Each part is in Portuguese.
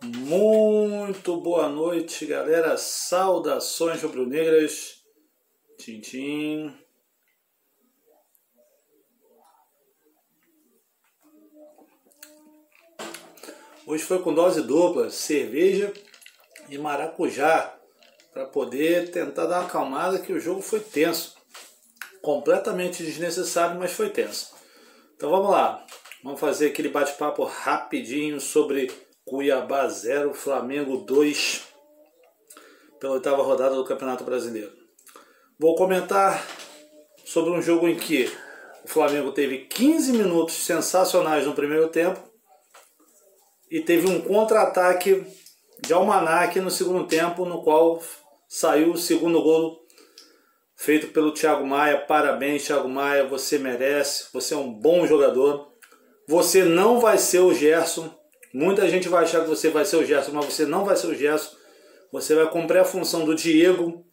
Muito boa noite, galera. Saudações rubro-negras. Tintim. Hoje foi com dose dupla, cerveja e maracujá, para poder tentar dar uma acalmada que o jogo foi tenso. Completamente desnecessário, mas foi tenso. Então vamos lá. Vamos fazer aquele bate-papo rapidinho sobre Cuiabá 0, Flamengo 2, pela oitava rodada do Campeonato Brasileiro. Vou comentar sobre um jogo em que o Flamengo teve 15 minutos sensacionais no primeiro tempo e teve um contra-ataque de Almanac no segundo tempo, no qual saiu o segundo gol feito pelo Thiago Maia. Parabéns, Thiago Maia, você merece, você é um bom jogador. Você não vai ser o Gerson. Muita gente vai achar que você vai ser o Gerson, mas você não vai ser o Gerson. Você vai cumprir a função do Diego.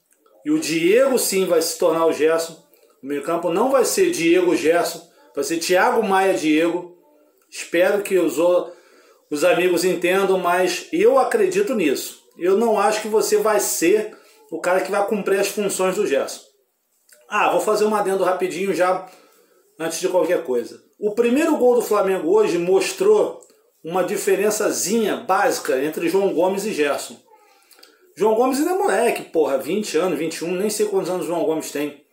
E o Diego sim vai se tornar o Gerson. O meio campo não vai ser Diego Gerson, vai ser Thiago Maia Diego. Espero que os, os amigos entendam, mas eu acredito nisso. Eu não acho que você vai ser o cara que vai cumprir as funções do Gerson. Ah, vou fazer um adendo rapidinho já antes de qualquer coisa. O primeiro gol do Flamengo hoje mostrou uma diferençazinha básica entre João Gomes e Gerson. João Gomes ainda é moleque, porra, 20 anos, 21, nem sei quantos anos João Gomes tem.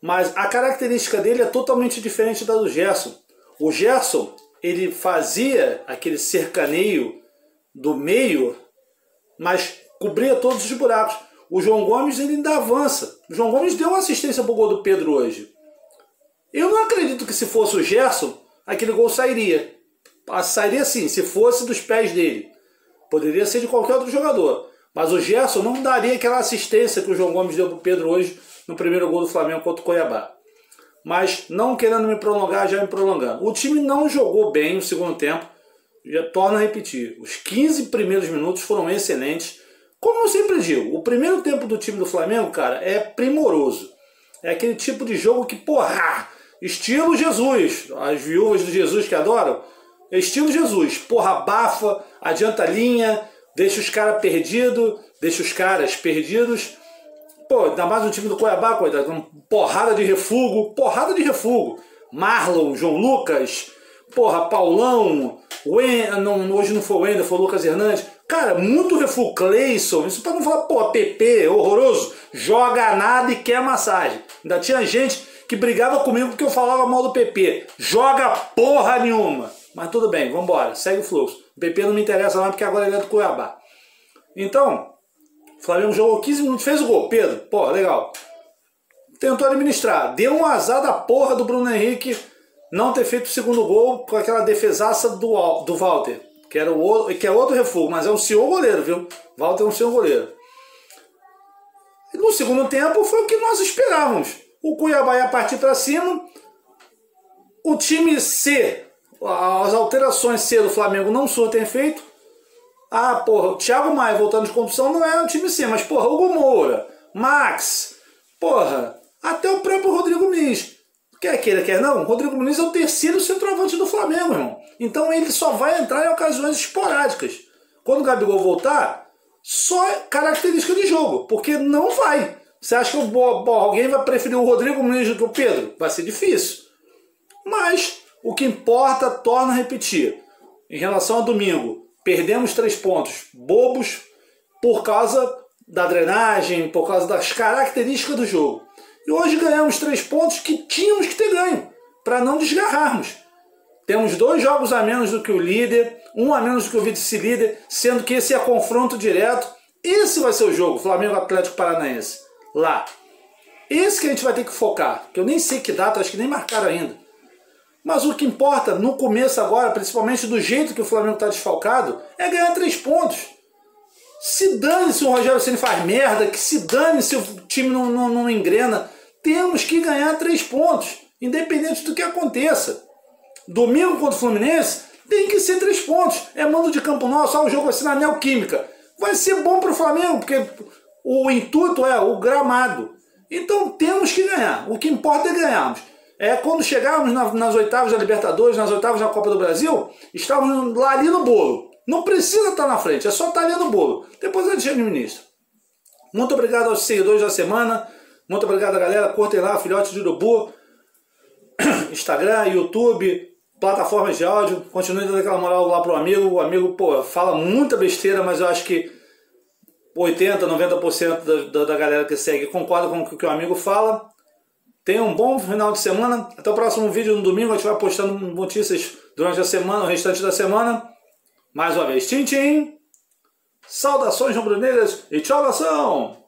Mas a característica dele é totalmente diferente da do Gerson. O Gerson, ele fazia aquele cercaneio do meio, mas cobria todos os buracos. O João Gomes ele ainda avança. O João Gomes deu uma assistência pro gol do Pedro hoje. Eu não acredito que se fosse o Gerson, aquele gol sairia. Ah, sairia sim, se fosse dos pés dele. Poderia ser de qualquer outro jogador. Mas o Gerson não daria aquela assistência que o João Gomes deu pro Pedro hoje no primeiro gol do Flamengo contra o Cuiabá. Mas não querendo me prolongar, já me prolongando. O time não jogou bem no segundo tempo. Já torno a repetir. Os 15 primeiros minutos foram excelentes. Como eu sempre digo, o primeiro tempo do time do Flamengo, cara, é primoroso. É aquele tipo de jogo que, porra, estilo Jesus. As viúvas do Jesus que adoram. Estilo Jesus. Porra, abafa, adianta a linha, deixa os caras perdidos, deixa os caras perdidos. Pô, ainda mais um time do Cuiabá, coitado, uma porrada de refugo, porrada de refugo. Marlon, João Lucas, porra, Paulão, não, hoje não foi o Wender, foi o Lucas Hernandes. Cara, muito refugo, Cleison, isso pra não falar, pô, PP, horroroso, joga nada e quer massagem. Ainda tinha gente que brigava comigo porque eu falava mal do PP. Joga porra nenhuma. Mas tudo bem, vamos embora, segue o fluxo. O PP não me interessa não porque agora ele é do Cuiabá. Então, o Flamengo jogou 15 minutos, fez o gol. Pedro, porra, legal. Tentou administrar. Deu um azar da porra do Bruno Henrique não ter feito o segundo gol com aquela defesaça do, do Walter. Que, era o, que é outro refugo, mas é um senhor goleiro, viu? Walter é um senhor goleiro. No segundo tempo foi o que nós esperávamos. O Cuiabá ia partir para cima. O time C, as alterações C do Flamengo não surtem efeito. Ah, porra, o Thiago Maia voltando de competição não é o time C, mas porra, Hugo Moura, Max, porra, até o próprio Rodrigo Muniz. Quer queira, quer não, Rodrigo Muniz é o terceiro centroavante do Flamengo, irmão. Então ele só vai entrar em ocasiões esporádicas. Quando o Gabigol voltar, só é característica de jogo, porque não vai. Você acha que alguém vai preferir o Rodrigo Muniz do que o Pedro? Vai ser difícil. Mas o que importa, torna a repetir. Em relação ao domingo, perdemos três pontos bobos por causa da drenagem, por causa das características do jogo. E hoje ganhamos três pontos que tínhamos que ter ganho, para não desgarrarmos. Temos dois jogos a menos do que o líder, um a menos do que o vice-líder, sendo que esse é confronto direto. Esse vai ser o jogo, Flamengo Atlético Paranaense. Lá. Esse que a gente vai ter que focar, que eu nem sei que data, acho que nem marcaram ainda. Mas o que importa no começo agora, principalmente do jeito que o Flamengo está desfalcado, é ganhar três pontos. Se dane se o Rogério Ceni faz merda, que se dane se o time não, não, não engrena. Temos que ganhar três pontos, independente do que aconteça. Domingo contra o Fluminense tem que ser três pontos. É mando de campo nosso, o jogo ser na Neoquímica. Vai ser bom para o Flamengo, porque o intuito é o gramado. Então temos que ganhar. O que importa é ganharmos. É, quando chegarmos na, nas oitavas da Libertadores, nas oitavas da Copa do Brasil, estávamos lá ali no bolo. Não precisa estar na frente, é só estar ali no bolo. Depois a gente administra. Muito obrigado aos seguidores da semana. Muito obrigado, galera. Curtem lá, filhote de urubu. Instagram, YouTube, plataformas de áudio. Continue dando aquela moral lá pro amigo. O amigo, pô, fala muita besteira, mas eu acho que 80, 90% da, da, da galera que segue concorda com o que o amigo fala. Tenha um bom final de semana. Até o próximo vídeo no domingo. A gente vai postando notícias durante a semana, o restante da semana. Mais uma vez, tchim, tchim. Saudações rubro-negras e tchau, nação!